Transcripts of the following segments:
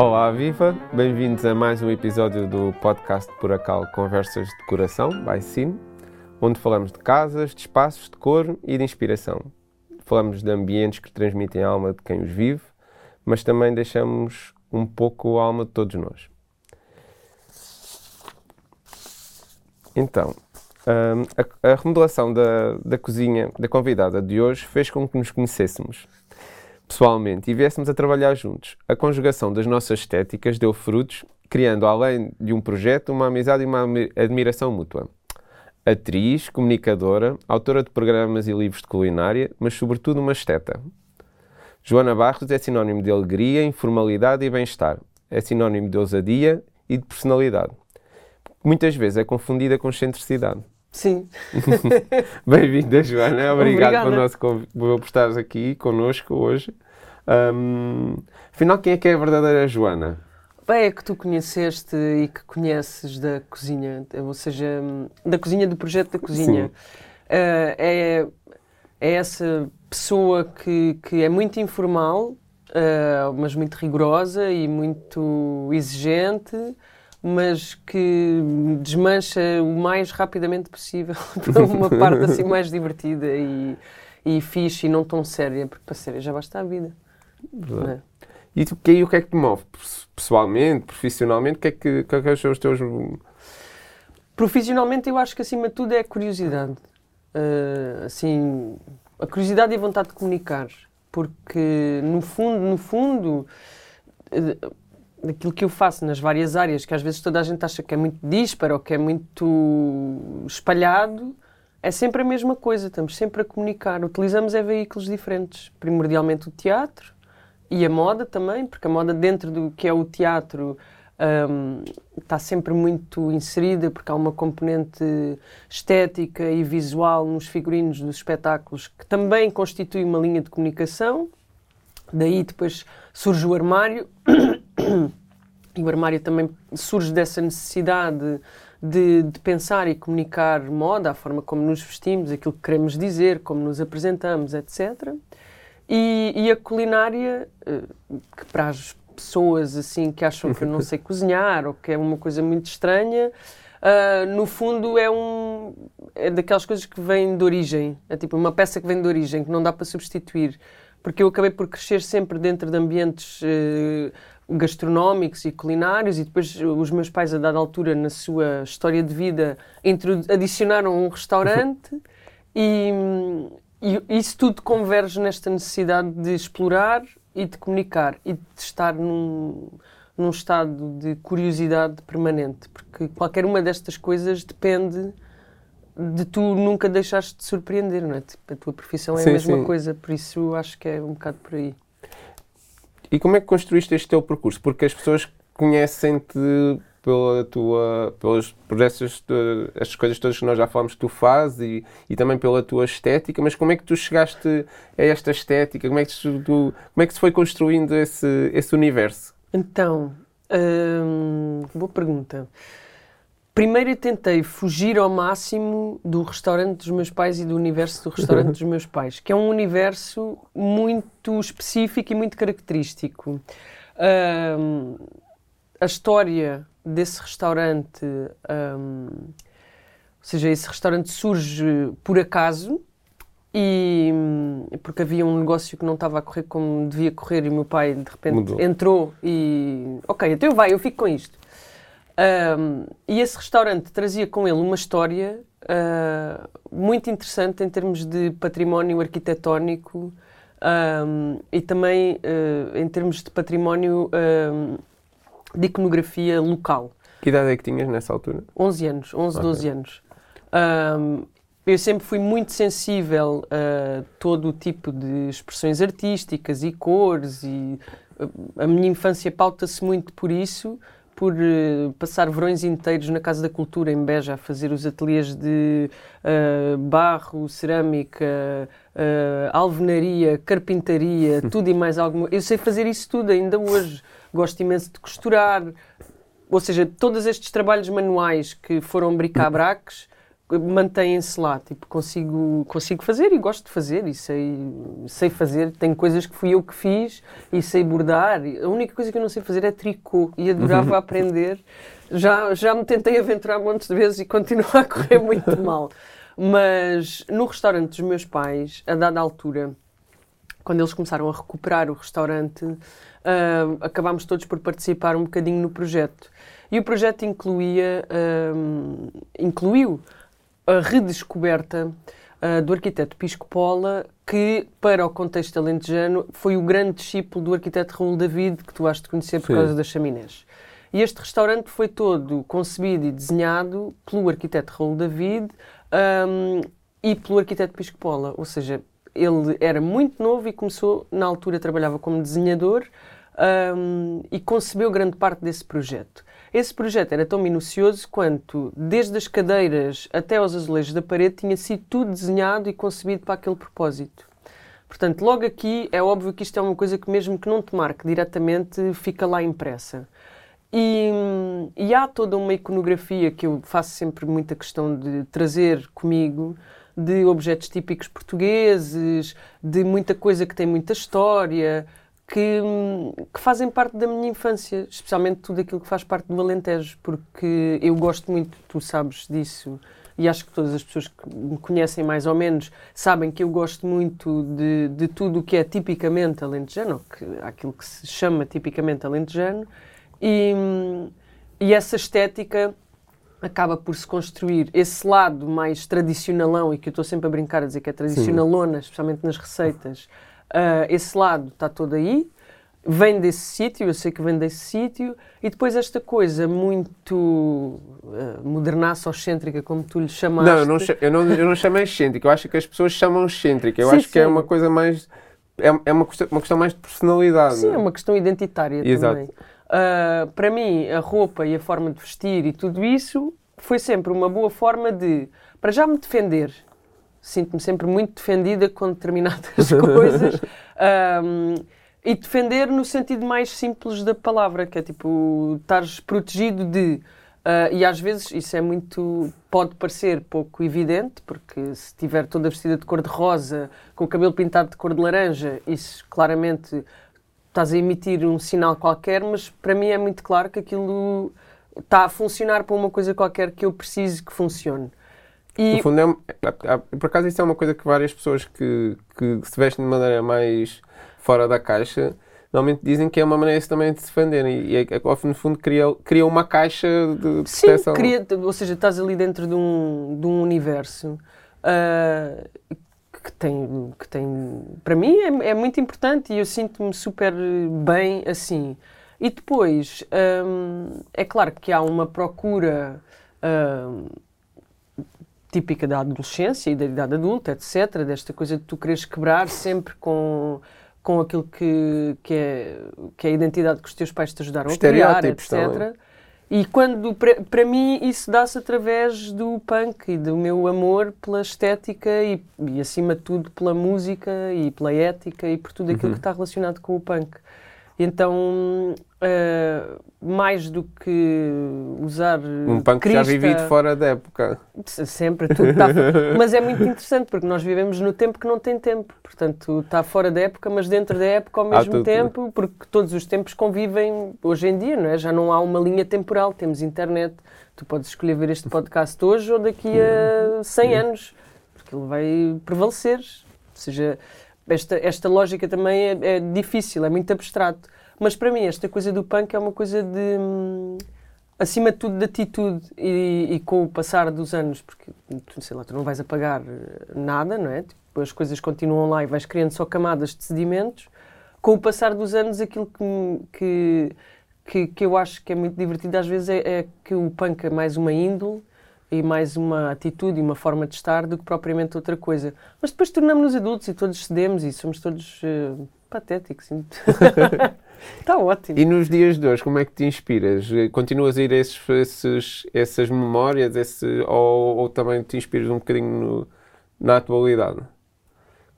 Olá, viva! Bem-vindos a mais um episódio do podcast Puracal Conversas de Coração, by Sim, onde falamos de casas, de espaços, de cor e de inspiração. Falamos de ambientes que transmitem a alma de quem os vive, mas também deixamos um pouco a alma de todos nós. Então, hum, a remodelação da, da cozinha da convidada de hoje fez com que nos conhecêssemos pessoalmente e viéssemos a trabalhar juntos. A conjugação das nossas estéticas deu frutos, criando, além de um projeto, uma amizade e uma admiração mútua. Atriz, comunicadora, autora de programas e livros de culinária, mas sobretudo uma esteta. Joana Barros é sinónimo de alegria, informalidade e bem-estar. É sinónimo de ousadia e de personalidade. Muitas vezes é confundida com excentricidade. Sim. Bem-vinda, Joana. Obrigado Obrigada. por, nosso, por estares aqui connosco hoje. Um, afinal, quem é que é a verdadeira Joana? Bem, é que tu conheceste e que conheces da cozinha, ou seja, da cozinha, do projeto da cozinha. Uh, é, é essa pessoa que, que é muito informal, uh, mas muito rigorosa e muito exigente, mas que desmancha o mais rapidamente possível para uma parte assim mais divertida e, e fixe e não tão séria, porque para séria já basta a vida. É? E, tu, que, o que é que te move? Pessoalmente, profissionalmente, o que é que, que, é que são os teus. Profissionalmente, eu acho que acima de tudo é a curiosidade. Uh, assim, a curiosidade e a vontade de comunicar. Porque, no fundo, no fundo. Uh, daquilo que eu faço nas várias áreas, que às vezes toda a gente acha que é muito disparo ou que é muito espalhado, é sempre a mesma coisa, estamos sempre a comunicar. Utilizamos é veículos diferentes, primordialmente o teatro e a moda também, porque a moda dentro do que é o teatro um, está sempre muito inserida, porque há uma componente estética e visual nos figurinos dos espetáculos que também constitui uma linha de comunicação. Daí depois surge o armário e o armário também surge dessa necessidade de, de, pensar e comunicar moda, a forma como nos vestimos, aquilo que queremos dizer, como nos apresentamos, etc. E, e a culinária, eh, que para as pessoas assim que acham que eu não sei cozinhar ou que é uma coisa muito estranha, uh, no fundo é um é daquelas coisas que vêm de origem, é tipo uma peça que vem de origem que não dá para substituir porque eu acabei por crescer sempre dentro de ambientes uh, gastronómicos e culinários e depois os meus pais a dada altura na sua história de vida adicionaram um restaurante e, e, isso tudo converge nesta necessidade de explorar e de comunicar e de estar num, num estado de curiosidade permanente porque qualquer uma destas coisas depende de tu nunca deixaste de surpreender, não é? Tipo, a tua profissão é sim, a mesma sim. coisa, por isso acho que é um bocado por aí. E como é que construíste este teu percurso? Porque as pessoas conhecem-te pela tua, pelas, por essas, estas coisas todas que nós já falamos que tu fazes e, e também pela tua estética, mas como é que tu chegaste a esta estética? Como é que, tu, como é que se foi construindo esse, esse universo? Então, hum, boa pergunta. Primeiro eu tentei fugir ao máximo do restaurante dos meus pais e do universo do restaurante dos meus pais, que é um universo muito específico e muito característico. Um, a história desse restaurante, um, ou seja, esse restaurante surge por acaso, e porque havia um negócio que não estava a correr como devia correr e o meu pai de repente Mudou. entrou e ok, então vai, eu fico com isto. Um, e esse restaurante trazia com ele uma história uh, muito interessante em termos de património arquitetónico um, e também uh, em termos de património um, de iconografia local. Que idade é que tinhas nessa altura? 11 anos, 11, okay. 12 anos. eu sempre fui muito sensível a todo o tipo de expressões artísticas e cores e a minha infância pauta-se muito por isso por uh, passar verões inteiros na Casa da Cultura, em Beja, a fazer os ateliês de uh, barro, cerâmica, uh, alvenaria, carpintaria, tudo e mais alguma. Eu sei fazer isso tudo ainda hoje. Gosto imenso de costurar. Ou seja, todos estes trabalhos manuais que foram bric-a-braques mantêm-se lá. Tipo, consigo, consigo fazer e gosto de fazer e sei, sei fazer. Tenho coisas que fui eu que fiz e sei bordar. A única coisa que eu não sei fazer é tricô e adorava aprender. Já, já me tentei aventurar montes de vezes e continua a correr muito mal. Mas no restaurante dos meus pais, a dada altura, quando eles começaram a recuperar o restaurante, uh, acabámos todos por participar um bocadinho no projeto. E o projeto incluía, uh, incluiu a redescoberta uh, do arquiteto Pisco Pola, que, para o contexto alentejano, foi o grande discípulo do arquiteto Raul David, que tu has de conhecer por Sim. causa das chaminés. E este restaurante foi todo concebido e desenhado pelo arquiteto Raul David um, e pelo arquiteto Pisco Pola, ou seja, ele era muito novo e começou, na altura, trabalhava como desenhador um, e concebeu grande parte desse projeto. Esse projeto era tão minucioso quanto, desde as cadeiras até aos azulejos da parede, tinha sido tudo desenhado e concebido para aquele propósito. Portanto, logo aqui é óbvio que isto é uma coisa que, mesmo que não te marque diretamente, fica lá impressa. E, e há toda uma iconografia que eu faço sempre muita questão de trazer comigo, de objetos típicos portugueses, de muita coisa que tem muita história, que, que, fazem parte da minha infância, especialmente tudo aquilo que faz parte do Alentejo, porque eu gosto muito, tu sabes disso, e acho que todas as pessoas que me conhecem mais ou menos sabem que eu gosto muito de, de tudo o que é tipicamente alentejano, ou que, aquilo que se chama tipicamente alentejano, e, e essa estética acaba por se construir esse lado mais tradicionalão e que eu estou sempre a brincar a dizer que é tradicionalona, Sim. especialmente nas receitas. Uh, esse lado está todo aí, vem desse sítio, eu sei que vem desse sítio, e depois esta coisa muito uh, modernaça, excêntrica, como tu lhe chamaste. Não, eu não, eu não, eu não chamei excêntrica, eu acho que as pessoas chamam excêntrica, eu sim, acho sim. que é uma coisa mais. É, é uma, questão, uma questão mais de personalidade. Sim, é uma questão identitária Exato. também. Uh, para mim, a roupa e a forma de vestir e tudo isso foi sempre uma boa forma de, para já me defender. Sinto-me sempre muito defendida com determinadas coisas. Um, e defender no sentido mais simples da palavra, que é tipo, estares protegido de. Uh, e às vezes isso é muito. pode parecer pouco evidente, porque se estiver toda vestida de cor de rosa, com o cabelo pintado de cor de laranja, isso claramente estás a emitir um sinal qualquer, mas para mim é muito claro que aquilo está a funcionar para uma coisa qualquer que eu preciso que funcione. E... No fundo, é, é, é, por acaso, isso é uma coisa que várias pessoas que, que se vestem de maneira mais fora da caixa normalmente dizem que é uma maneira também de se defender e, e no fundo cria, cria uma caixa de, de Sim, proteção. Cria, ou seja, estás ali dentro de um, de um universo uh, que tem, que tem para mim é, é muito importante e eu sinto-me super bem assim. E depois, hum, é claro que há uma procura hum, típica da adolescência e da idade adulta, etc., desta coisa de tu quereres quebrar sempre com, com aquilo que, que, é, que é a identidade que os teus pais te ajudaram a criar, etc. Também. E quando, para mim, isso dá-se através do punk e do meu amor pela estética e, e, acima de tudo, pela música e pela ética e por tudo aquilo uhum. que está relacionado com o punk. Então, uh, mais do que usar. Um punk crista, já vivido fora da época. Sempre, tudo está. mas é muito interessante porque nós vivemos no tempo que não tem tempo. Portanto, está fora da época, mas dentro da época ao mesmo tempo, porque todos os tempos convivem hoje em dia, não é? Já não há uma linha temporal, temos internet. Tu podes escolher ver este podcast hoje ou daqui a 100 anos, porque ele vai prevalecer. Ou seja, esta, esta lógica também é, é, difícil, é muito abstrato. Mas para mim, esta coisa do punk é uma coisa de. Hum, acima de tudo, de atitude. E, e, com o passar dos anos, porque sei lá, tu não vais apagar eh, nada, não é? Tipo, as coisas continuam lá e vais criando só camadas de sedimentos. Com o passar dos anos, aquilo que, que, que, que eu acho que é muito divertido às vezes é, é que o punk é mais uma índole e mais uma atitude e uma forma de estar do que propriamente outra coisa. Mas depois tornamos-nos adultos e todos cedemos e somos todos uh, patéticos. Está ótimo. E nos dias de hoje, como é que te inspiras? Continuas a ir a esses, esses, essas memórias esse, ou, ou, também te inspiras um bocadinho no, na atualidade?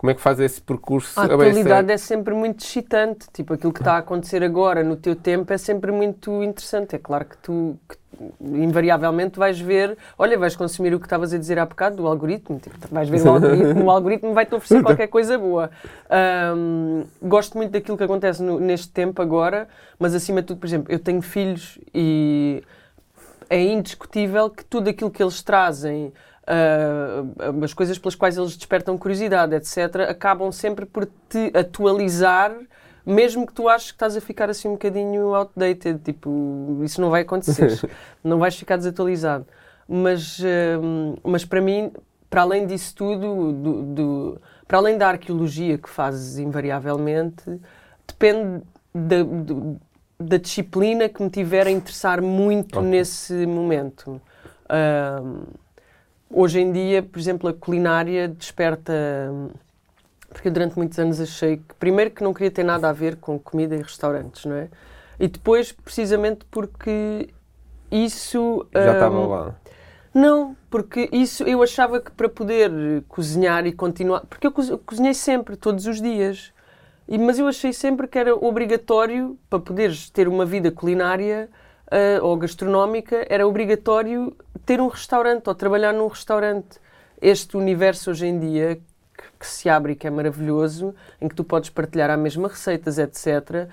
Como é que faz esse percurso? A atualidade é sempre muito excitante. Tipo, aquilo que está a acontecer agora no teu tempo é sempre muito interessante. É claro que tu, que, invariavelmente, vais ver. Olha, vais consumir o que estavas a dizer há bocado do algoritmo. Tipo, vais ver o algoritmo, o algoritmo vai-te oferecer qualquer coisa boa. Um, gosto muito daquilo que acontece no, neste tempo agora, mas acima de tudo, por exemplo, eu tenho filhos e é indiscutível que tudo aquilo que eles trazem uh, as coisas pelas quais eles despertam curiosidade, etc., acabam sempre por te atualizar, mesmo que tu aches que estás a ficar assim um bocadinho outdated. Tipo, isso não vai acontecer. não vais ficar desatualizado. Mas, uh, mas para mim, para além disso tudo, do, do, para além da arqueologia que fazes invariavelmente, depende da, do, da disciplina que me tiver a interessar muito okay. nesse momento. Uh, Hoje em dia, por exemplo, a culinária desperta. Porque eu durante muitos anos achei que, primeiro, que não queria ter nada a ver com comida e restaurantes, não é? E depois, precisamente porque isso. Já estava um, lá. Não, porque isso eu achava que para poder cozinhar e continuar. Porque eu cozinhei sempre, todos os dias. E, mas eu achei sempre que era obrigatório, para poderes ter uma vida culinária, uh, ou gastronómica, era obrigatório ter um restaurante ou trabalhar num restaurante. Este universo hoje em dia que, que se abre e que é maravilhoso, em que tu podes partilhar a mesma receitas, etc.,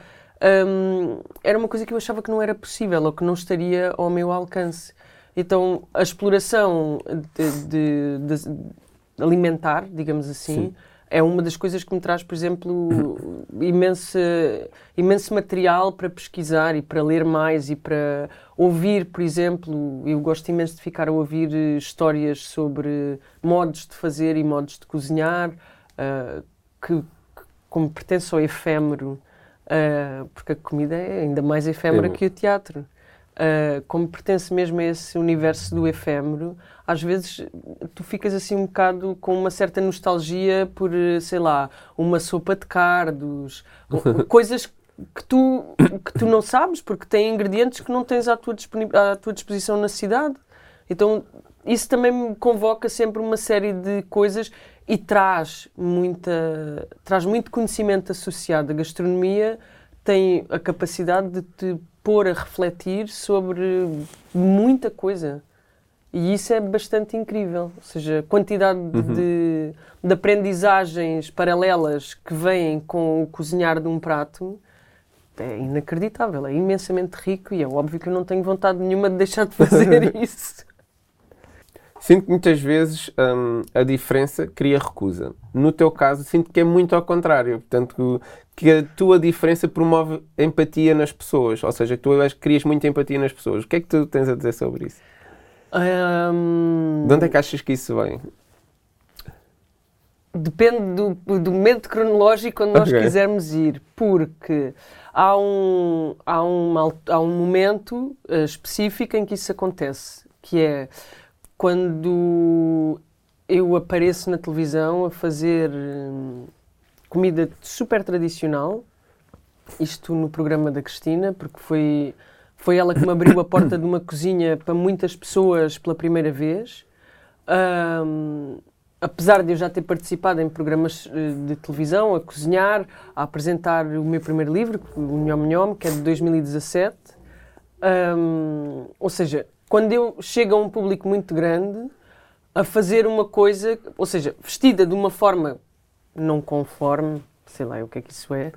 um, era uma coisa que eu achava que não era possível ou que não estaria ao meu alcance. Então, a exploração de, de, de alimentar, digamos assim, Sim é uma das coisas que me traz, por exemplo, imenso, imenso material para pesquisar e para ler mais e para ouvir, por exemplo. Eu gosto imenso de ficar a ouvir histórias sobre modos de fazer e modos de cozinhar, uh, que, que, como pertence ao efêmero, uh, porque a comida é ainda mais efêmera é. que o teatro. Uh, como pertence mesmo a esse universo do efêmero, às vezes tu ficas assim um bocado com uma certa nostalgia por, sei lá, uma sopa de cardos, coisas que tu, que tu não sabes, porque têm ingredientes que não tens à tua, à tua disposição na cidade. Então, isso também me convoca sempre uma série de coisas e traz muita traz muito conhecimento associado. A gastronomia tem a capacidade de te pôr a refletir sobre muita coisa. E isso é bastante incrível. Ou seja, a quantidade uhum. de, de aprendizagens paralelas que vêm com o cozinhar de um prato é inacreditável, é imensamente rico e é óbvio que eu não tenho vontade nenhuma de deixar de fazer isso. Sinto que muitas vezes hum, a diferença cria recusa. No teu caso, sinto que é muito ao contrário. Portanto, que a tua diferença promove empatia nas pessoas. Ou seja, que tu crias muita empatia nas pessoas. O que é que tu tens a dizer sobre isso? Um... De onde é que achas que isso vem? Depende do, do momento cronológico onde nós okay. quisermos ir, porque há um, há um, há um momento uh, específico em que isso acontece, que é quando eu apareço na televisão a fazer hum, comida super tradicional, isto no programa da Cristina, porque foi, foi ela que me abriu a porta de uma cozinha para muitas pessoas pela primeira vez. Um, apesar de eu já ter participado em programas eh, de televisão, a cozinhar, a apresentar o meu primeiro livro, o Nhom Nhom, que é de 2017. Um, ou seja, quando eu chego a um público muito grande a fazer uma coisa, ou seja, vestida de uma forma não conforme, sei lá o que é que isso é,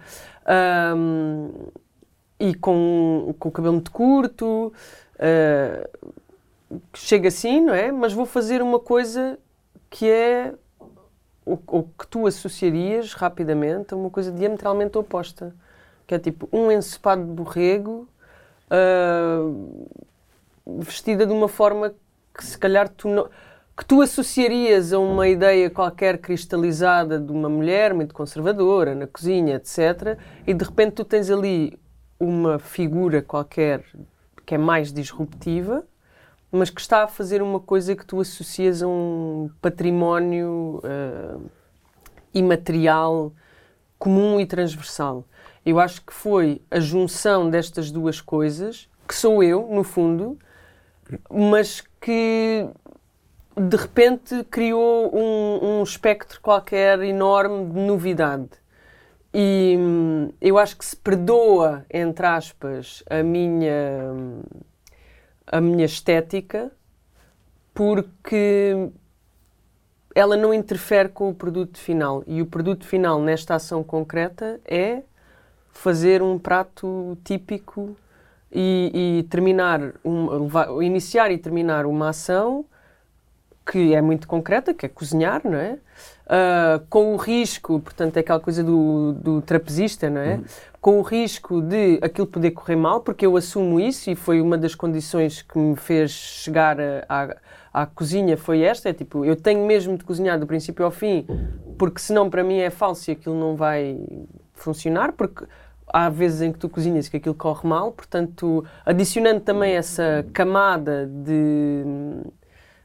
um, e com, com o cabelo muito curto, uh, chega assim, não é? Mas vou fazer uma coisa que é o, o que tu associarias rapidamente a uma coisa diametralmente oposta, que é tipo um ensopado de borrego. Uh, vestida de uma forma que se calhar tu não, que tu associarias a uma ideia qualquer cristalizada de uma mulher muito conservadora na cozinha, etc. E de repente tu tens ali uma figura qualquer que é mais disruptiva, mas que está a fazer uma coisa que tu associas a um património uh, imaterial comum e transversal. Eu acho que foi a junção destas duas coisas, que sou eu, no fundo, mas que de repente criou um, um espectro qualquer enorme de novidade. E hum, eu acho que se perdoa, entre aspas, a minha, a minha estética porque ela não interfere com o produto final. E o produto final, nesta ação concreta, é fazer um prato típico e, e terminar, um, levar, iniciar e terminar uma ação que é muito concreta, que é cozinhar, não é? Uh, com o risco, portanto, é aquela coisa do, do trapezista, não é? Uhum. Com o risco de aquilo poder correr mal, porque eu assumo isso e foi uma das condições que me fez chegar à, à cozinha, foi esta, é tipo, eu tenho mesmo de cozinhar do princípio ao fim, porque senão para mim é falso e aquilo não vai funcionar, porque há vezes em que tu cozinhas que aquilo corre mal, portanto, adicionando também essa camada de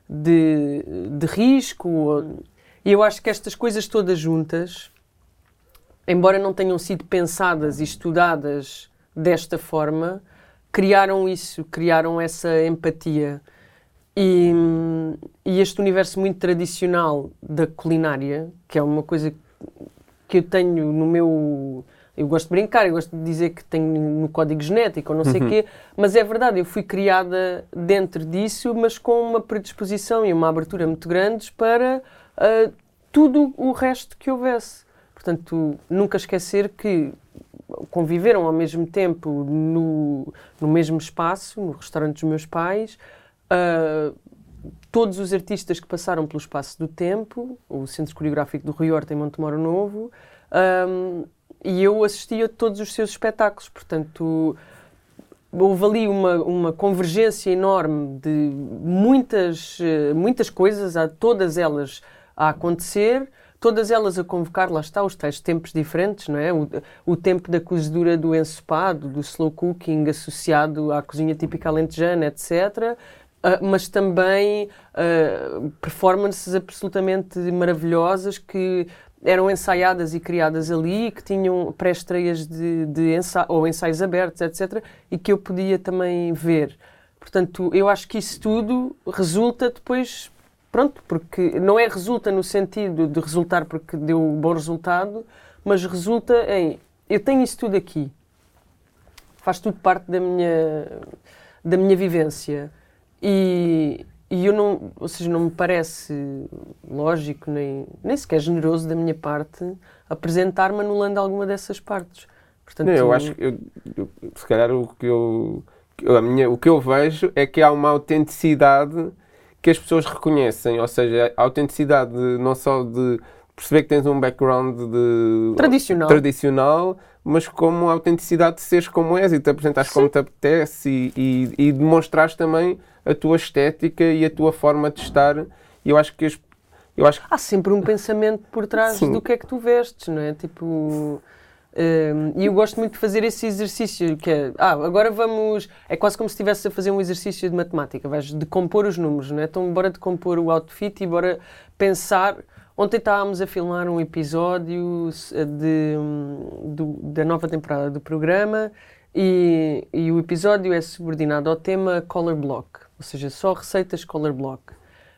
de, de risco. E eu acho que estas coisas todas juntas, embora não tenham sido pensadas e estudadas desta forma, criaram isso, criaram essa empatia. E, e, este universo muito tradicional da culinária, que é uma coisa que eu tenho no meu eu gosto de brincar, eu gosto de dizer que tenho no código genético ou não sei o uhum. quê, mas é verdade, eu fui criada dentro disso, mas com uma predisposição e uma abertura muito grandes para uh, tudo o resto que houvesse. Portanto, nunca esquecer que conviveram ao mesmo tempo no, no mesmo espaço, no restaurante dos meus pais, uh, todos os artistas que passaram pelo espaço do tempo, o Centro Coreográfico do Rio Horta em Montemoro Novo, um, ah, e eu assistia a todos os seus espetáculos, portanto houve ali uma, uma convergência enorme de muitas, eh, muitas coisas, a todas elas a acontecer, todas elas a convocar, lá está, os tais tempos diferentes, não é? O, o tempo da cozedura do ensopado, do slow cooking associado à cozinha típica alentejana, etc., Uh, mas também uh, performances absolutamente maravilhosas que eram ensaiadas e criadas ali, que tinham pré-estreias de, de ensa ou ensaios abertos, etc., e que eu podia também ver. Portanto, eu acho que isso tudo resulta depois, pronto, porque não é resulta no sentido de resultar porque deu um bom resultado, mas resulta em eu tenho isso tudo aqui, faz tudo parte da minha, da minha vivência. E, e eu não, ou seja, não me parece lógico nem, nem sequer generoso da minha parte apresentar-me anulando alguma dessas partes. Portanto, não, eu acho que, eu, eu, se calhar, o que eu, a minha, o que eu vejo é que há uma autenticidade que as pessoas reconhecem, ou seja, a autenticidade não só de perceber que tens um background de, tradicional. tradicional, mas como a autenticidade de seres como és e te apresentares como te apetece e, e, e demonstrares também a tua estética e a tua forma de estar. E eu acho que as, eu acho Há sempre um pensamento por trás Sim. do que é que tu vestes, não é? Tipo. Um, e eu gosto muito de fazer esse exercício, que é, ah, agora vamos, é quase como se estivesse a fazer um exercício de matemática, vais decompor os números, não é? Então bora decompor o outfit e bora pensar, ontem estávamos a filmar um episódio de, do, da nova temporada do programa e, e o episódio é subordinado ao tema Color Block ou seja, só receitas color block.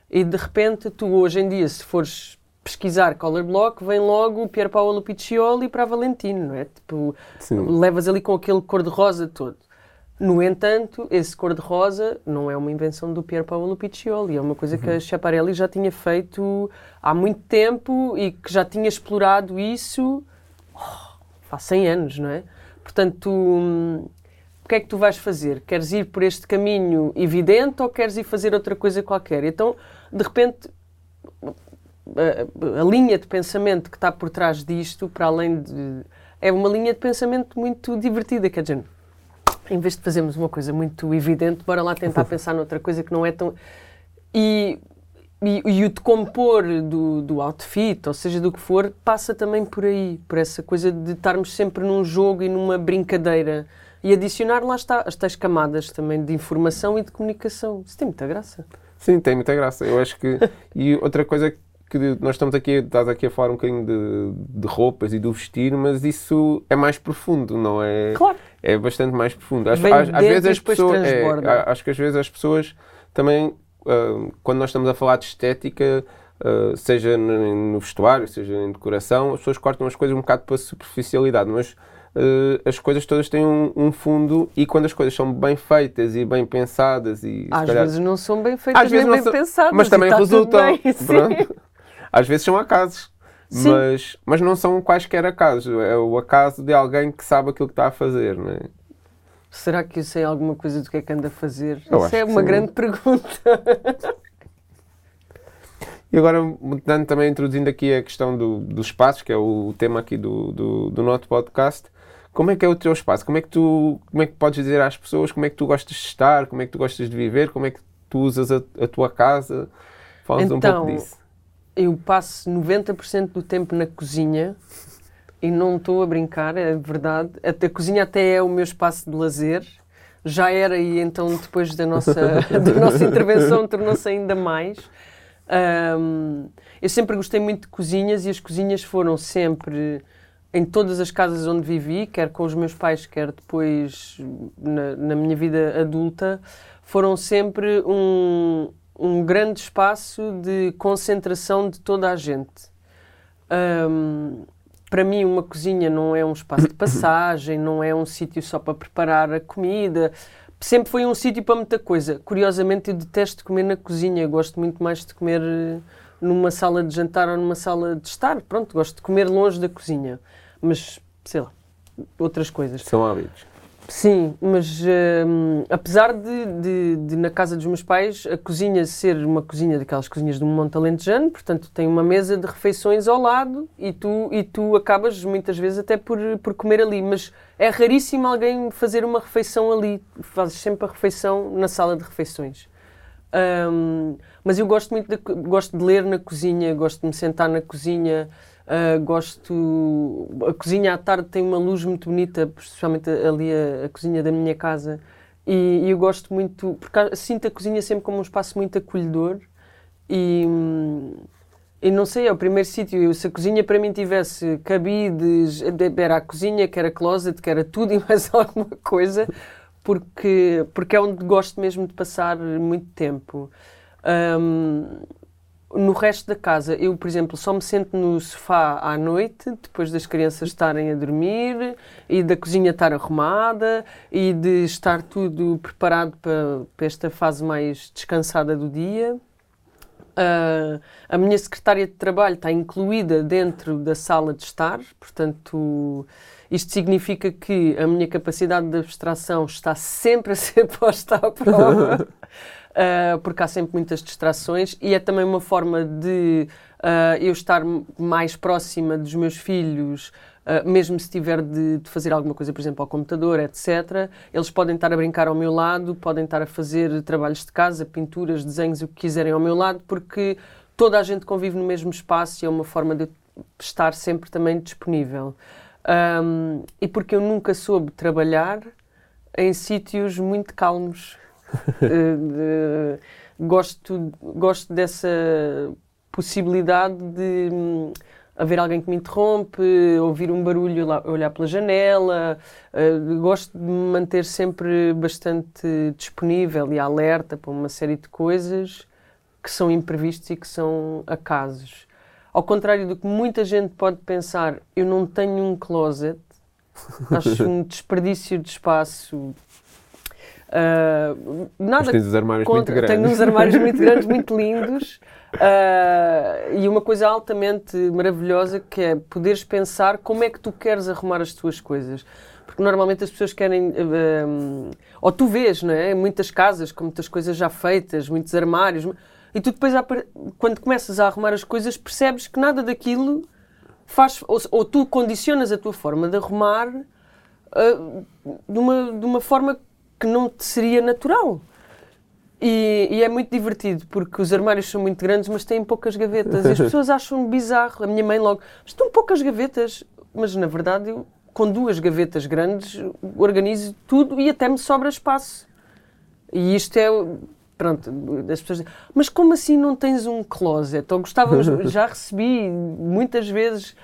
E de repente, tu hoje em dia, se fores pesquisar color block, vem logo o Pier Paolo Piccioli para a Valentino, não é? Tipo, Sim. levas ali com aquele cor-de-rosa todo. No entanto, esse cor-de-rosa não é uma invenção do Pier Paolo Piccioli, é uma coisa uhum. que a uhum. Schiaparelli já tinha feito há muito tempo e que já tinha explorado isso oh, há 100 anos, não é? Portanto, hum, o que é que tu vais fazer? Queres ir por este caminho evidente ou queres ir fazer outra coisa qualquer? Então, de repente, a, a linha de pensamento que está por trás disto, para além de. é uma linha de pensamento muito divertida, quer dizer, em vez de fazermos uma coisa muito evidente, bora lá tentar pensar noutra coisa que não é tão. E, e, e, o decompor do, do outfit, ou seja, do que for, passa também por aí, por essa coisa de estarmos sempre num jogo e numa brincadeira e adicionar, lá está, as tais camadas também de informação e de comunicação. Isso tem muita graça. Sim, tem muita graça. Eu acho que. e outra coisa que nós estamos aqui, estás aqui a falar um bocadinho de, de, roupas e do vestir, mas isso é mais profundo, não é? Claro. É bastante mais profundo. Às, às, às vezes as pessoas. É, acho que às vezes as pessoas também uh, quando nós estamos a falar de estética, uh, seja no, no, vestuário, seja em decoração, as pessoas cortam as coisas um bocado para a superficialidade, mas uh, as coisas todas têm um, um, fundo e quando as coisas são bem feitas e bem pensadas e às calhar, vezes não são bem feitas nem bem são, pensadas, mas também tá resultam. Bem, às vezes são acasos. Mas, mas não são quaisquer acasos, é o acaso de alguém que sabe aquilo que está a fazer, não é? Será que eu sei alguma coisa do que é que anda a fazer? Eu Isso é uma sim. grande pergunta. E agora, mudando também, introduzindo aqui a questão do, dos espaços, que é o, tema aqui do, do, do nosso podcast, como é que é o teu espaço? Como é que tu como é que podes dizer às pessoas como é que tu gostas de estar, como é que tu gostas de viver, como é que tu usas a, a tua casa? Fala-nos então, um pouco então, disso. Eu passo 90% do tempo na cozinha e não estou a brincar, é verdade. A, a cozinha até é o meu espaço de lazer. Já era e então depois da nossa, da nossa intervenção tornou-se ainda mais. Um, eu sempre gostei muito de cozinhas e as cozinhas foram sempre em todas as casas onde vivi, quer com os meus pais, quer depois na, na minha vida adulta, foram sempre um, um grande espaço de concentração de toda a gente. Um, para mim, uma cozinha não é um espaço de passagem, não é um sítio só para preparar a comida. Sempre foi um sítio para muita coisa. Curiosamente, eu detesto comer na cozinha. gosto muito mais de comer eh, numa sala de jantar ou numa sala de estar. Pronto, gosto de comer longe da cozinha mas sei lá, outras coisas. São hábitos. Sim, mas hum, apesar de, de, de, na casa dos meus pais a cozinha ser uma cozinha daquelas cozinhas de um monte alentejano, portanto tem uma mesa de refeições ao lado e tu, e tu acabas muitas vezes até por, por comer ali, mas é raríssimo alguém fazer uma refeição ali, fazes sempre a refeição na sala de refeições. Um, mas eu gosto muito de, gosto de ler na cozinha, gosto de me sentar na cozinha, Uh, gosto. A cozinha à tarde tem uma luz muito bonita, especialmente ali a, a cozinha da minha casa. E, e, eu gosto muito. Porque sinto a cozinha sempre como um espaço muito acolhedor. E, e não sei, é o primeiro sítio. Se a cozinha para mim tivesse cabides, era a cozinha, que era closet, que era tudo e mais alguma coisa, porque, porque é onde gosto mesmo de passar muito tempo. Um, no resto da casa, eu, por exemplo, só me sento no sofá à noite, depois das crianças estarem a dormir e da cozinha estar arrumada e de estar tudo preparado para, para esta fase mais descansada do dia. Uh, a minha secretária de trabalho está incluída dentro da sala de estar, portanto, isto significa que a minha capacidade de abstração está sempre a ser posta à prova uh, porque há sempre muitas distrações e é também uma forma de uh, eu estar mais próxima dos meus filhos, uh, mesmo se tiver de, de, fazer alguma coisa, por exemplo, ao computador, etc. Eles podem estar a brincar ao meu lado, podem estar a fazer trabalhos de casa, pinturas, desenhos, o que quiserem ao meu lado, porque toda a gente convive no mesmo espaço e é uma forma de estar sempre também disponível. Um, e porque eu nunca soube trabalhar em sítios muito calmos uh, gosto, gosto dessa possibilidade de um, haver alguém que me interrompe, ouvir um barulho, olhar pela janela. Uh, gosto de me manter sempre bastante disponível e alerta para uma série de coisas que são imprevistos e que são acasos. Ao contrário do que muita gente pode pensar, eu não tenho um closet. Acho um desperdício de espaço Uh, nada Mas tens os armários contra, muito grandes. Tenho uns armários muito grandes, muito lindos. Uh, e uma coisa altamente maravilhosa que é poderes pensar como é que tu queres arrumar as tuas coisas. Porque normalmente as pessoas querem. Uh, ou tu vês, não é? Muitas casas com muitas coisas já feitas, muitos armários. E tu depois, quando começas a arrumar as coisas, percebes que nada daquilo faz. Ou, ou tu condicionas a tua forma de arrumar uh, de, uma, de uma forma que não te seria natural. E, e, é muito divertido porque os armários são muito grandes, mas têm poucas gavetas. E as pessoas acham bizarro. A minha mãe logo, mas estão poucas gavetas. Mas na verdade, eu, com duas gavetas grandes, organizo tudo e até me sobra espaço. E isto é. Pronto, as pessoas dizem, mas como assim não tens um closet? Ou gostávamos, já recebi muitas vezes.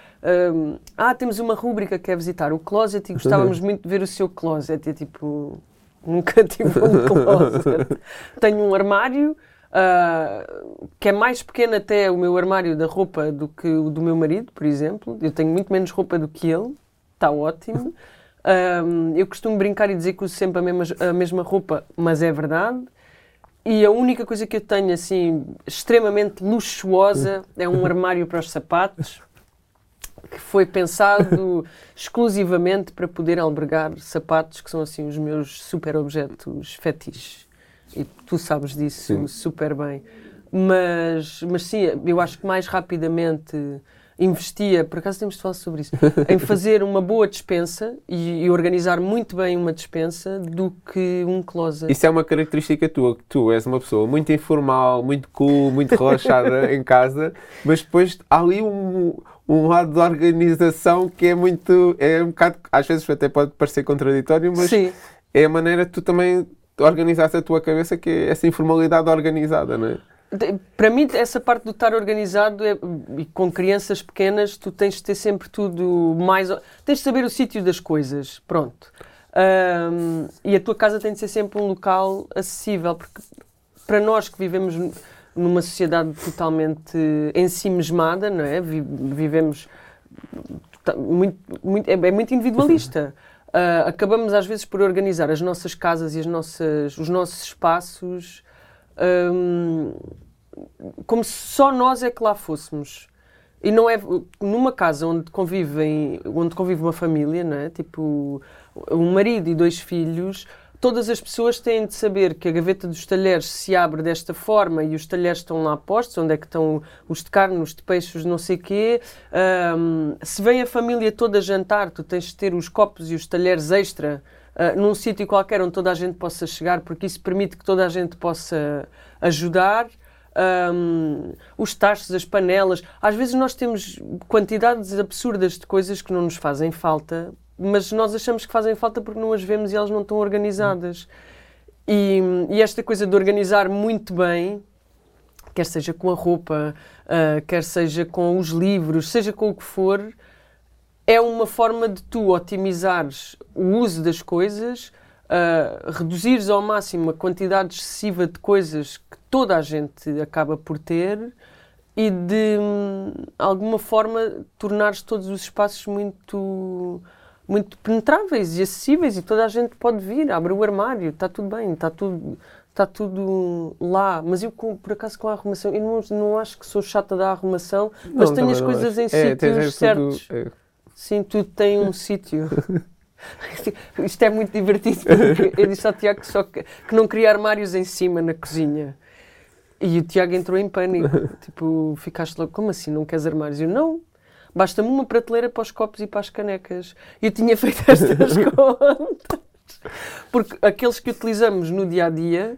Um, ah, temos uma rúbrica que é visitar o closet e gostávamos muito de ver o seu closet. E é tipo, Nunca tive um closet. Tenho um armário uh, que é mais pequeno até o meu armário da roupa do que o do meu marido, por exemplo. Eu tenho muito menos roupa do que ele, está ótimo. Um, eu costumo brincar e dizer que uso sempre a mesma, a mesma roupa, mas é verdade. E a única coisa que eu tenho, assim, extremamente luxuosa é um armário para os sapatos que foi pensado exclusivamente para poder albergar sapatos que são, assim, os meus super objetos fetiches. E tu sabes disso sim. super bem. Mas, mas sim, eu acho que mais rapidamente investia, por acaso temos de falar sobre isso, em fazer uma boa dispensa e, e, organizar muito bem uma dispensa do que um closet. Isso é uma característica tua, que tu és uma pessoa muito informal, muito cool, muito relaxada em casa, mas depois há ali um, um lado de organização que é muito, é um bocado, às vezes até pode parecer contraditório, mas Sim. é a maneira que tu também organizaste a tua cabeça, que é essa informalidade organizada, não é? Para mim, essa parte do estar organizado é, e com crianças pequenas, tu tens de ter sempre tudo mais. Tens de saber o sítio das coisas. Pronto. Um, e a tua casa tem de ser sempre um local acessível, porque para nós que vivemos numa sociedade totalmente ensimismada, não é? Vivemos muito, muito, é, é muito individualista. Uh, acabamos às vezes por organizar as nossas casas e as nossas, os nossos espaços um, como se só nós é que lá fôssemos. E não é numa casa onde convivem, onde convive uma família, não é? Tipo, um marido e dois filhos, todas as pessoas têm de saber que a gaveta dos talheres se abre desta forma e os talheres estão lá postos, onde é que estão os de carne, os de peixe, os não sei quê. Um, se vem a família toda jantar, tu tens de ter os copos e os talheres extra uh, num sítio qualquer onde toda a gente possa chegar, porque isso permite que toda a gente possa ajudar. Um, os tachos, as panelas. Às vezes nós temos quantidades absurdas de coisas que não nos fazem falta, mas nós achamos que fazem falta porque não as vemos e elas não estão organizadas. E, e esta coisa de organizar muito bem, quer seja com a roupa, uh, quer seja com os livros, seja com o que for, é uma forma de tu otimizares o uso das coisas, uh, reduzires ao máximo a quantidade excessiva de coisas que toda a gente acaba por ter e de hum, alguma forma tornares todos os espaços muito muito penetráveis e acessíveis e toda a gente pode vir, abre o armário, está tudo bem, está tudo está tudo lá, mas eu por acaso com a arrumação, eu não, não acho que sou chata da arrumação, mas não, tenho as coisas em é, sítios certos. Tudo, é Sim, tudo tem um sítio. Isto é muito divertido porque eu disse ao Tiago que, só que, que não queria armários em cima na cozinha. E o Tiago entrou em pânico. Tipo, ficaste logo, como assim? Não queres armários? Eu não. Basta-me uma prateleira para os copos e para as canecas. Eu tinha feito estas contas. Porque aqueles que utilizamos no dia a dia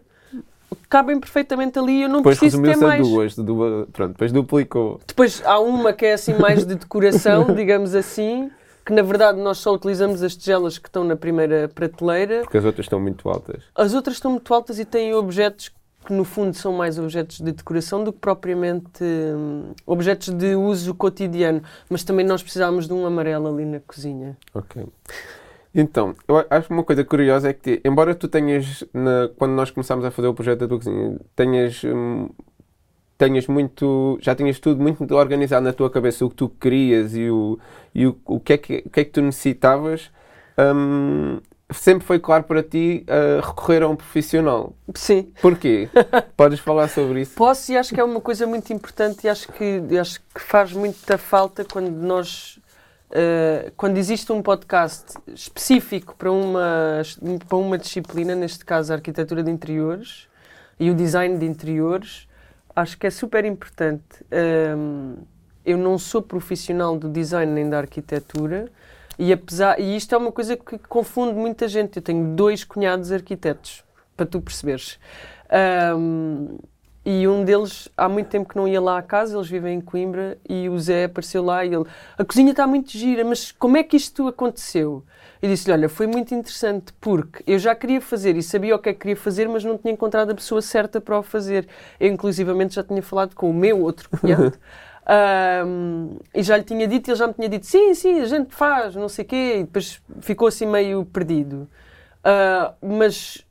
cabem perfeitamente ali. Eu não depois preciso ter mais. duas, duas, pronto, depois duplicou. Depois há uma que é assim mais de decoração, digamos assim, que na verdade nós só utilizamos as tigelas que estão na primeira prateleira. Porque as outras estão muito altas. As outras estão muito altas e têm objetos que no fundo são mais objetos de decoração do que propriamente hum, objetos de uso cotidiano. Mas também nós precisávamos de um amarelo ali na cozinha. Ok. Então, eu acho uma coisa curiosa é que, embora tu tenhas, na, quando nós começámos a fazer o projeto da tua cozinha, tenhas, hum, tenhas muito, já tinhas tudo muito organizado na tua cabeça, o que tu querias e o, e o, o, que, é que, o que é que tu necessitavas, hum, sempre foi claro para ti uh, recorrer a um profissional. Sim. Porquê? Podes falar sobre isso? Posso e acho que é uma coisa muito importante e acho que, acho que faz muita falta quando nós Uh, quando existe um podcast específico para uma, para uma disciplina, neste caso a arquitetura de interiores e o design de interiores, acho que é super importante. Uh, eu não sou profissional do design nem da arquitetura e apesar e isto é uma coisa que confunde muita gente. Eu tenho dois cunhados arquitetos, para tu perceberes. Um, e um deles, há muito tempo que não ia lá à casa, eles vivem em Coimbra, e o Zé apareceu lá e ele, a cozinha está muito gira, mas como é que isto aconteceu? E disse-lhe, olha, foi muito interessante, porque eu já queria fazer e sabia o que é que queria fazer, mas não tinha encontrado a pessoa certa para o fazer. Eu, inclusivamente, já tinha falado com o meu outro cunhado, um, e já lhe tinha dito, e ele já me tinha dito, sim, sim, a gente faz, não sei o quê, e depois ficou assim meio perdido. Uh, mas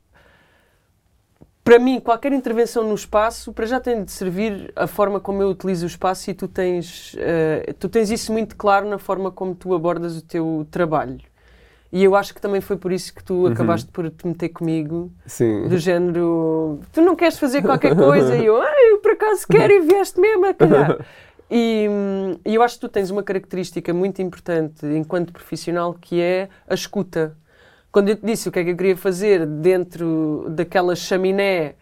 para mim, qualquer intervenção no espaço, para já tem de servir a forma como eu utilizo o espaço e tu tens, uh, tu tens isso muito claro na forma como tu abordas o teu trabalho. E eu acho que também foi por isso que tu uhum. acabaste por te meter comigo. Sim. Do género, tu não queres fazer qualquer coisa e eu, ah, eu por acaso quero e vieste mesmo a calhar. E, e eu acho que tu tens uma característica muito importante enquanto profissional que é a escuta quando eu te disse o que é que eu queria fazer dentro daquela chaminé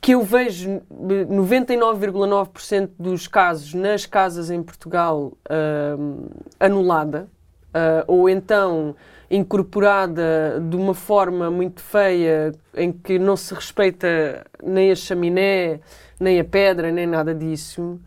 que eu vejo 99,9% dos casos nas casas em Portugal uh, anulada uh, ou então incorporada de uma forma muito feia em que não se respeita nem a chaminé, nem a pedra, nem nada disso.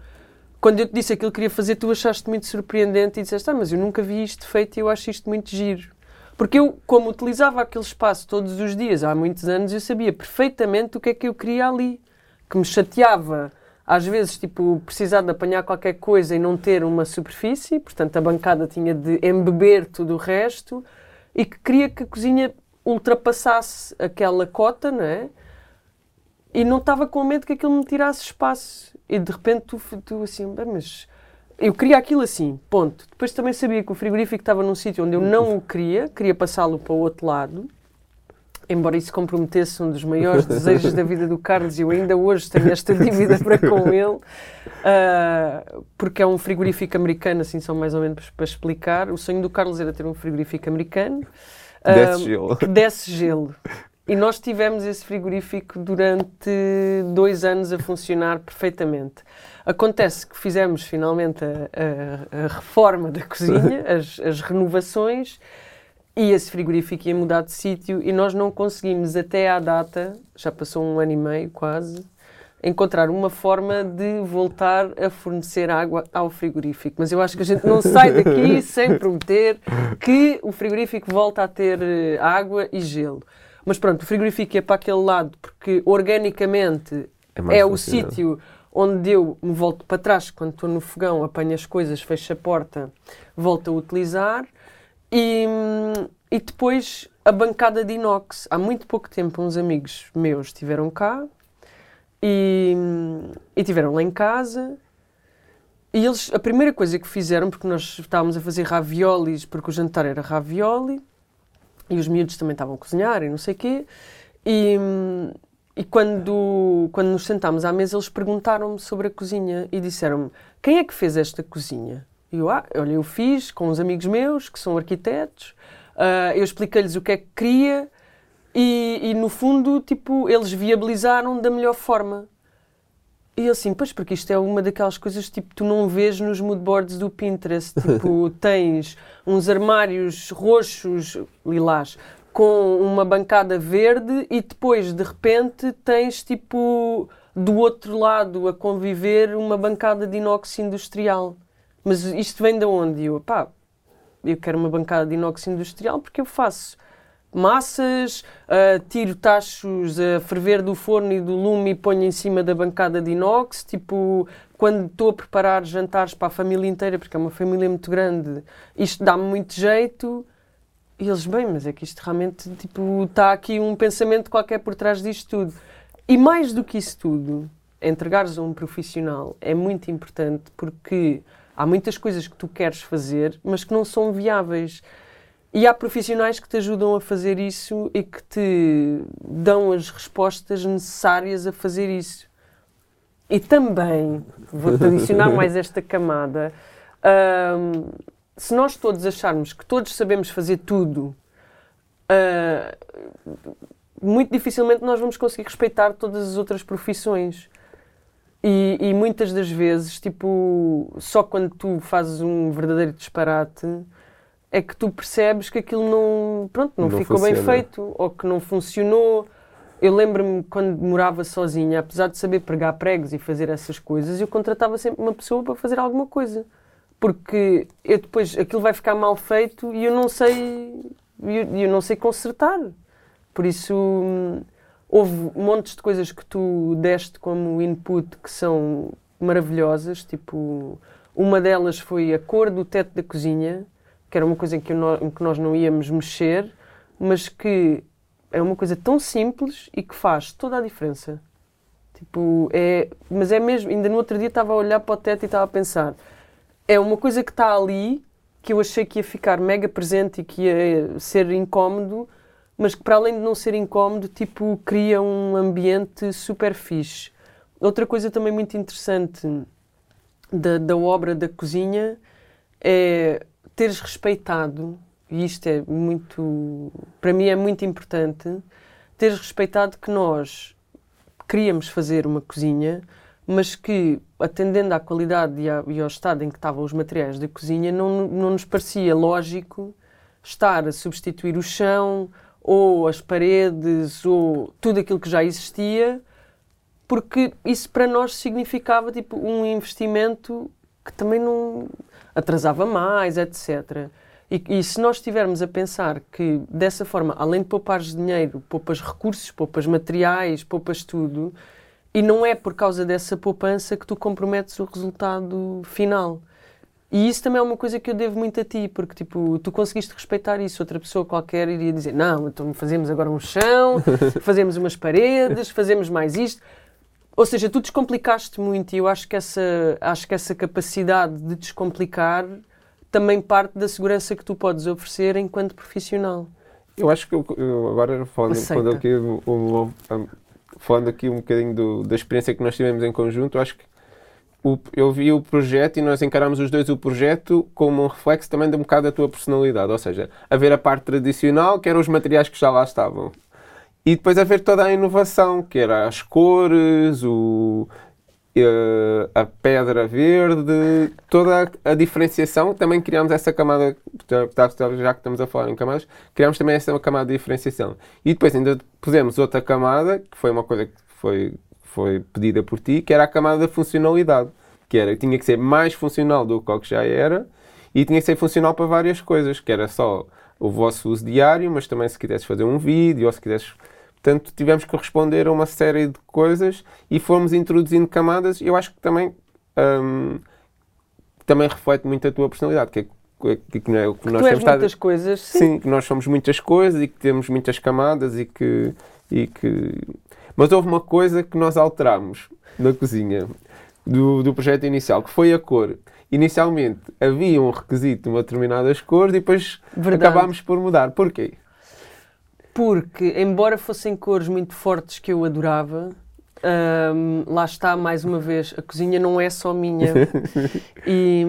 Quando eu te disse aquilo que queria fazer, tu achaste muito surpreendente e disseste: Ah, mas eu nunca vi isto feito e eu acho isto muito giro. Porque eu, como utilizava aquele espaço todos os dias há muitos anos, eu sabia perfeitamente o que é que eu queria ali. Que me chateava, às vezes, tipo, precisar de apanhar qualquer coisa e não ter uma superfície, portanto a bancada tinha de embeber tudo o resto, e que queria que a cozinha ultrapassasse aquela cota, não é? E não estava com medo que aquilo me tirasse espaço. E de repente tu, tu assim, mas eu queria aquilo assim, ponto. Depois também sabia que o frigorífico estava num sítio onde eu não o queria, queria passá-lo para o outro lado. Embora isso comprometesse um dos maiores desejos da vida do Carlos, e eu ainda hoje tenho esta dívida para com ele, uh, porque é um frigorífico americano, assim são mais ou menos para explicar. O sonho do Carlos era ter um frigorífico americano. Uh, desse gelo. Que desse gelo. E nós tivemos esse frigorífico durante dois anos a funcionar perfeitamente. Acontece que fizemos finalmente a, a, a reforma da cozinha, as, as, renovações, e esse frigorífico ia mudar de sítio e nós não conseguimos até à data, já passou um ano e meio quase, encontrar uma forma de voltar a fornecer água ao frigorífico. Mas eu acho que a gente não sai daqui sem prometer que o frigorífico volta a ter eh, água e gelo. Mas pronto, o frigorífico é para aquele lado porque organicamente é, é o sítio onde eu me volto para trás quando estou no fogão, apanho as coisas, fecho a porta, volto a utilizar. E, e depois a bancada de inox. Há muito pouco tempo uns amigos meus estiveram cá e, e tiveram lá em casa. E eles, a primeira coisa que fizeram, porque nós estávamos a fazer raviolis, porque o jantar era ravioli, e os miúdos também estavam a cozinhar e não sei o quê, e, e quando, quando nos sentámos à mesa, eles perguntaram-me sobre a cozinha e disseram-me: quem é que fez esta cozinha? E eu, ah, olha, eu fiz com uns amigos meus que são arquitetos, uh, eu expliquei-lhes o que é que queria e, e, no fundo, tipo, eles viabilizaram da melhor forma. E eu assim, pois, porque isto é uma daquelas coisas tipo tu não vês nos moodboards do Pinterest. Tipo, tens uns armários roxos, lilás, com uma bancada verde e depois de repente tens tipo do outro lado a conviver uma bancada de inox industrial. Mas isto vem de onde? Eu, pá, eu quero uma bancada de inox industrial porque eu faço massas, uh, tiro tachos a ferver do forno e do lume e ponho em cima da bancada de inox. Tipo, quando estou a preparar jantares para a família inteira, porque é uma família muito grande, isto dá-me muito jeito. E eles, bem, mas é que isto realmente, tipo, está aqui um pensamento qualquer por trás disto tudo. E mais do que isso tudo, entregares a um profissional é muito importante porque há muitas coisas que tu queres fazer, mas que não são viáveis. E há profissionais que te ajudam a fazer isso e que te dão as respostas necessárias a fazer isso. E também, vou-te adicionar mais esta camada, se nós todos acharmos que todos sabemos fazer tudo, uh, muito dificilmente nós vamos conseguir respeitar todas as outras profissões. E, e, muitas das vezes, tipo, só quando tu fazes um verdadeiro disparate é que tu percebes que aquilo não, pronto, não, não ficou funciona. bem feito ou que não funcionou. Eu lembro-me quando morava sozinha, apesar de saber pregar pregos e fazer essas coisas, eu contratava sempre uma pessoa para fazer alguma coisa porque eu depois aquilo vai ficar mal feito e eu não sei eu, eu não sei consertar. Por isso houve montes de coisas que tu deste como input que são maravilhosas, tipo uma delas foi a cor do teto da cozinha, que era uma coisa em que, em que nós não íamos mexer, mas que é uma coisa tão simples e que faz toda a diferença. Tipo, é, mas é mesmo, ainda no outro dia estava a olhar para o teto e estava a pensar, é uma coisa que está ali, que eu achei que ia ficar mega presente e que ia ser incómodo, mas que para além de não ser incómodo, tipo, cria um ambiente super fixe. Outra coisa também muito interessante da, da obra da cozinha é teres respeitado, e isto é muito, para mim é muito importante, teres respeitado que nós queríamos fazer uma cozinha, mas que, atendendo à qualidade e, à, e ao estado em que estavam os materiais da cozinha, não, não nos parecia lógico estar a substituir o chão ou as paredes ou tudo aquilo que já existia, porque isso para nós significava tipo um investimento que também não atrasava mais, etc. E, e, se nós estivermos a pensar que dessa forma, além de poupares dinheiro, poupas recursos, poupas materiais, poupas tudo, e não é por causa dessa poupança que tu comprometes o resultado final. E isso também é uma coisa que eu devo muito a ti, porque tipo, tu conseguiste respeitar isso. Outra pessoa qualquer iria dizer: Não, então fazemos agora um chão, fazemos umas paredes, fazemos mais isto. Ou seja, tu descomplicaste muito e eu acho que essa, acho que essa capacidade de descomplicar também parte da segurança que tu podes oferecer enquanto profissional. Eu acho que eu, eu agora falando, falando, aqui, falando aqui um bocadinho do, da experiência que nós tivemos em conjunto, acho que o, eu vi o projeto e nós encaramos os dois o projeto como um reflexo também de um bocado da tua personalidade. Ou seja, haver a parte tradicional, que eram os materiais que já lá estavam. E depois haver toda a inovação, que era as cores, o, eh, a pedra verde, toda a diferenciação. Também criámos essa camada, já que estamos a falar em camadas, criámos também essa camada de diferenciação. E depois ainda pusemos outra camada, que foi uma coisa que foi foi pedida por ti, que era a camada da funcionalidade, que era tinha que ser mais funcional do que o que já era e tinha que ser funcional para várias coisas, que era só o vosso uso diário, mas também se quisesses fazer um vídeo ou se quisesses Portanto, tivemos que responder a uma série de coisas e fomos introduzindo camadas. Eu acho que também, hum, também reflete muito a tua personalidade, que é que, que, é, que nós temos muitas coisas. Sim. sim. que nós somos muitas coisas e que temos muitas camadas e que, e que mas houve uma coisa que nós alterámos na cozinha do, do projeto inicial, que foi a cor. Inicialmente havia um requisito de uma determinadas cores e depois Verdade. acabámos por mudar. Porquê? Porque, embora fossem cores muito fortes que eu adorava, um, lá está, mais uma vez, a cozinha não é só minha. e,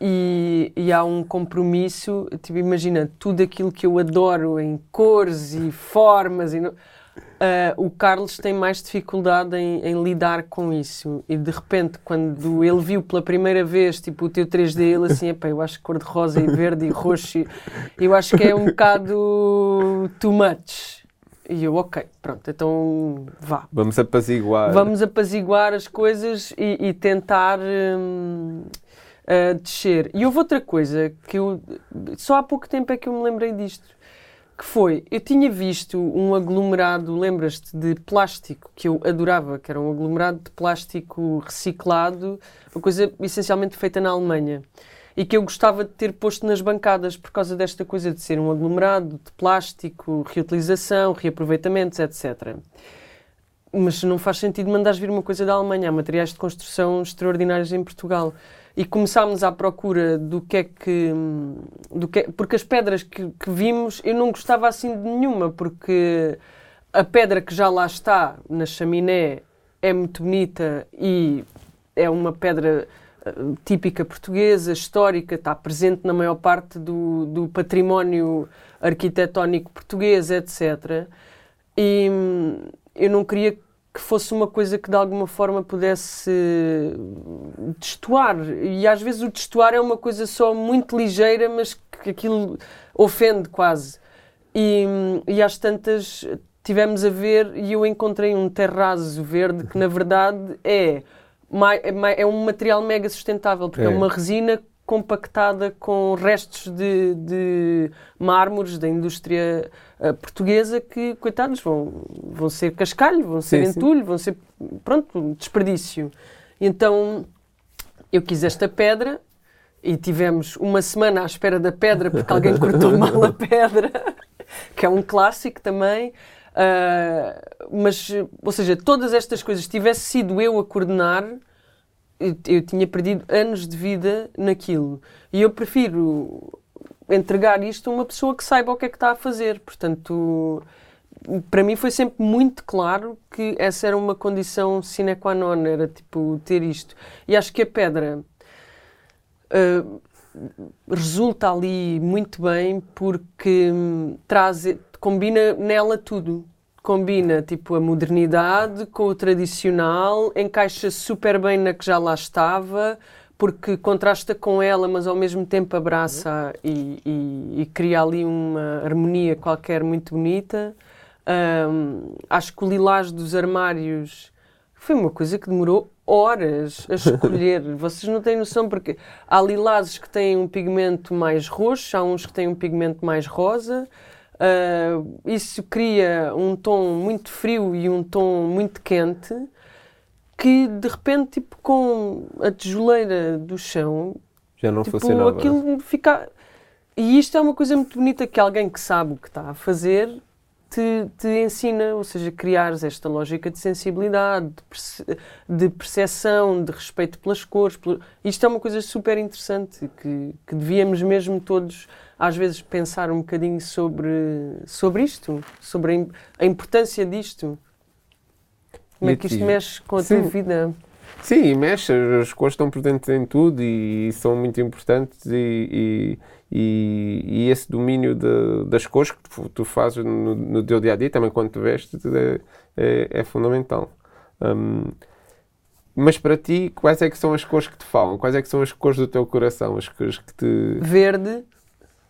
e, e, há um compromisso, tipo, imagina, tudo aquilo que eu adoro em cores e formas. E Uh, o Carlos tem mais dificuldade em, em, lidar com isso. E de repente, quando ele viu pela primeira vez tipo, o teu 3D, ele assim, epá, eu acho que cor de rosa e verde e roxo, eu acho que é um bocado too much. E eu, ok, pronto, então vá. Vamos apaziguar. Vamos apaziguar as coisas e, e tentar hum, uh, descer. E houve outra coisa que eu. Só há pouco tempo é que eu me lembrei disto que foi, eu tinha visto um aglomerado, lembras-te, de plástico, que eu adorava, que era um aglomerado de plástico reciclado, uma coisa essencialmente feita na Alemanha. E que eu gostava de ter posto nas bancadas por causa desta coisa de ser um aglomerado de plástico, reutilização, reaproveitamentos, etc. Mas não faz sentido mandares vir uma coisa da Alemanha. Há materiais de construção extraordinários em Portugal e começámos à procura do que é que. Do que, porque as pedras que, que vimos eu não gostava assim de nenhuma, porque a pedra que já lá está na chaminé é muito bonita e é uma pedra uh, típica portuguesa, histórica, está presente na maior parte do, do património arquitetónico português, etc. E hum, eu não queria que fosse uma coisa que de alguma forma pudesse destoar. E às vezes o destoar é uma coisa só muito ligeira, mas que aquilo ofende quase. E, e às tantas tivemos a ver e eu encontrei um terraço verde que na verdade é, é, é um material mega sustentável, porque é, é uma resina compactada com restos de, de mármores da indústria portuguesa que, coitados, vão, vão ser cascalho, vão ser sim, entulho, sim. vão ser, pronto, desperdício. Então, eu quis esta pedra e tivemos uma semana à espera da pedra porque alguém cortou mal a pedra. que é um clássico também. Uh, mas, ou seja, todas estas coisas, tivesse sido eu a coordenar, eu, eu tinha perdido anos de vida naquilo. E eu prefiro entregar isto a uma pessoa que saiba o que é que está a fazer. Portanto, para mim foi sempre muito claro que essa era uma condição sine qua non, era tipo ter isto. E acho que a pedra uh, resulta ali muito bem porque hum, traz, combina nela tudo. Combina tipo a modernidade com o tradicional, encaixa super bem na que já lá estava, porque contrasta com ela, mas ao mesmo tempo abraça e, e, e cria ali uma harmonia qualquer muito bonita. Um, acho que o lilás dos armários foi uma coisa que demorou horas a escolher. Vocês não têm noção, porque há lilazes que têm um pigmento mais roxo, há uns que têm um pigmento mais rosa. Uh, isso cria um tom muito frio e um tom muito quente que de repente, tipo, com a tijoleira do chão, já não tipo, funcionava. aquilo fica. E isto é uma coisa muito bonita que alguém que sabe o que está a fazer te, te ensina, ou seja, criares esta lógica de sensibilidade, de, perce, de percepção, de respeito pelas cores. Isto é uma coisa super interessante que, que devíamos mesmo todos às vezes pensar um bocadinho sobre, sobre isto, sobre a, a importância disto. Como é que isto mexe com a Sim. tua vida? Sim, mexe, as cores estão presentes em tudo e, são muito importantes e, e, e esse domínio de, das cores que tu, tu fazes no, no, teu dia a dia, também quando te vestes, é, é, é fundamental. Um, mas para ti, quais é que são as cores que te falam? Quais é que são as cores do teu coração? As cores que te... Verde,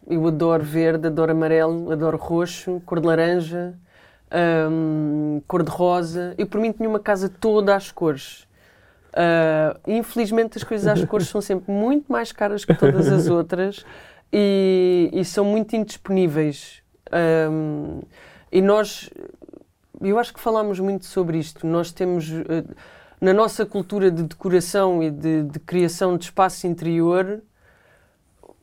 eu adoro verde, adoro amarelo, adoro roxo, cor de laranja, um, cor de rosa. Eu, por mim, tinha uma casa toda às cores. Uh, infelizmente, as coisas às cores são sempre muito mais caras que todas as outras e, e são muito indisponíveis. Um, e nós, eu acho que falámos muito sobre isto. Nós temos, uh, na nossa cultura de decoração e de, de criação de espaço interior,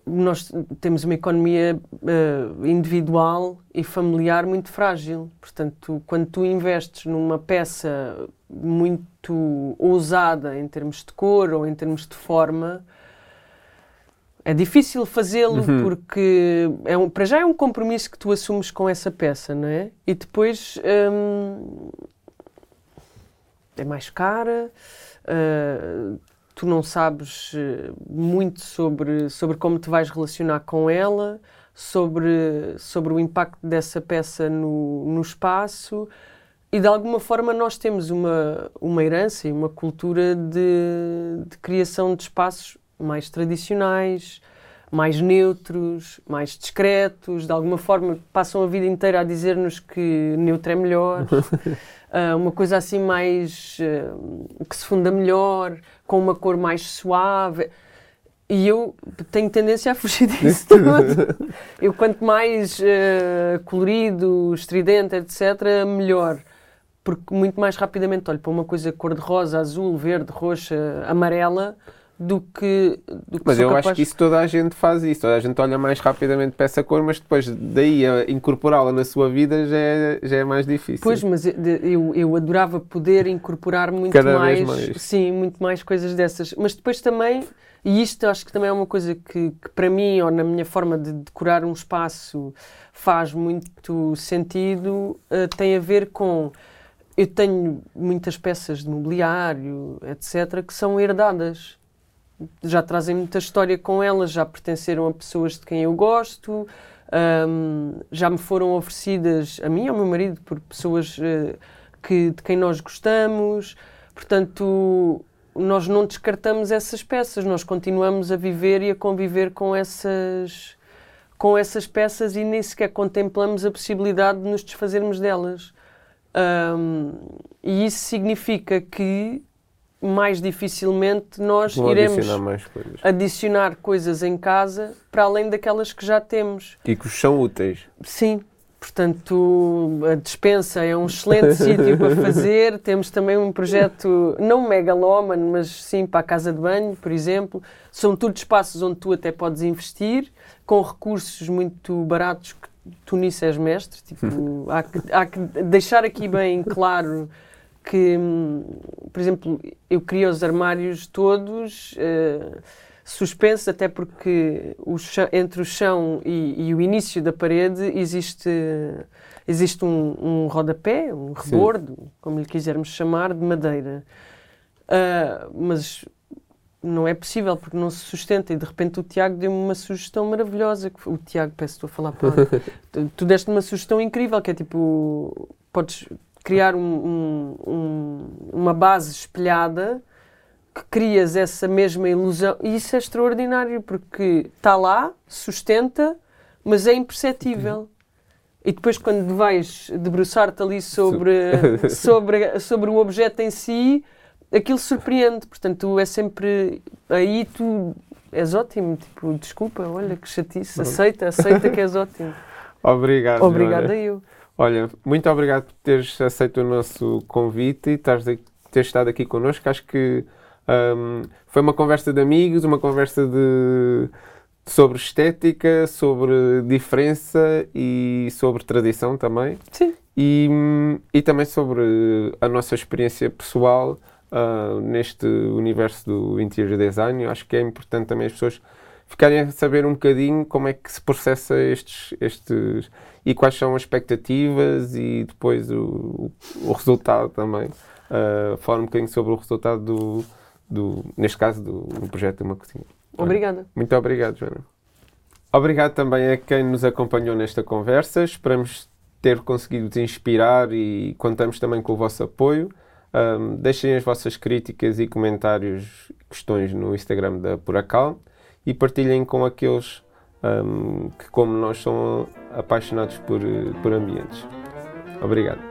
nós temos uma economia uh, individual e familiar muito frágil. Portanto, quando tu investes numa peça muito ousada em termos de cor ou em termos de forma, é difícil fazê-lo uhum. porque é um, para já é um compromisso que tu assumes com essa peça, não é? E depois hum, é mais cara. Uh, tu não sabes eh, muito sobre, sobre como te vais relacionar com ela, sobre, sobre o impacto dessa peça no, no espaço. E de alguma forma nós temos uma, uma herança e uma cultura de, de criação de espaços mais tradicionais, mais neutros, mais discretos, de alguma forma passam a vida inteira a dizer-nos que neutro é melhor. uh, uma coisa assim mais uh, que se funda melhor, com uma cor mais suave. E eu tenho tendência a fugir disso tudo. eu, quanto mais uh, colorido, estridente, etc., melhor. Porque muito mais rapidamente olho para uma coisa cor-de-rosa, azul, verde, roxa, amarela, do que. Do que mas eu capaz... acho que isso toda a gente faz isso. Toda a gente olha mais rapidamente para essa cor, mas depois daí a incorporá-la na sua vida já é, já é mais difícil. Pois, mas eu, eu adorava poder incorporar muito Cada mais, mais, Sim, muito mais coisas dessas. Mas depois também, e isto acho que também é uma coisa que, que para mim, ou na minha forma de decorar um espaço, faz muito sentido, uh, tem a ver com. Eu tenho muitas peças de mobiliário, etc., que são herdadas já trazem muita história com elas, já pertenceram a pessoas de quem eu gosto, um, já me foram oferecidas a mim e ao meu marido por pessoas uh, que, de quem nós gostamos. Portanto, nós não descartamos essas peças, nós continuamos a viver e a conviver com essas, com essas peças e nem sequer contemplamos a possibilidade de nos desfazermos delas. Um, e isso significa que mais dificilmente nós Vou iremos adicionar, coisas. adicionar coisas em casa para além daquelas que já temos. E que são úteis. Sim. Portanto, a dispensa é um excelente sítio para fazer. Temos também um projeto, não megalómano, mas sim para a casa de banho, por exemplo. São tudo espaços onde tu até podes investir, com recursos muito baratos que tu nisso és mestre. Tipo, há, que, há que deixar aqui bem claro que, por exemplo, eu criei os armários todos uh, suspensos, até porque o chão, entre o chão e, e, o início da parede existe, existe um, um rodapé, um rebordo, Sim. como lhe quisermos chamar, de madeira. Uh, mas não é possível porque não se sustenta. E de repente o Tiago deu-me uma sugestão maravilhosa. O Tiago, peço estou a falar para tu, tu deste uma sugestão incrível que é tipo: podes criar um, um, um, uma base espelhada que crias essa mesma ilusão. E isso é extraordinário porque está lá, sustenta, mas é imperceptível. E depois, quando vais debruçar-te ali sobre, sobre, sobre o objeto em si, aquilo surpreende, portanto, é sempre. Aí tu és ótimo, tipo, desculpa, olha que chatice, aceita, aceita que és ótimo. Obrigado. Obrigada eu. Olha, muito obrigado por teres aceito o nosso convite e teres, teres estado aqui connosco. Acho que um, foi uma conversa de amigos, uma conversa de, sobre estética, sobre diferença e sobre tradição também. Sim. E, e também sobre a nossa experiência pessoal uh, neste universo do interior design. Eu acho que é importante também as pessoas ficarem a saber um bocadinho como é que se processa estes, estes e quais são as expectativas e depois o, o resultado também. Uh, falar um bocadinho sobre o resultado do, do neste caso, do, do projeto de uma cozinha. Obrigada. Muito obrigado, Joana. Obrigado também a quem nos acompanhou nesta conversa. Esperamos ter conseguido te inspirar e contamos também com o vosso apoio. Um, deixem as vossas críticas e comentários, questões no Instagram da Puracal e partilhem com aqueles um, que, como nós, são apaixonados por, por ambientes. Obrigado.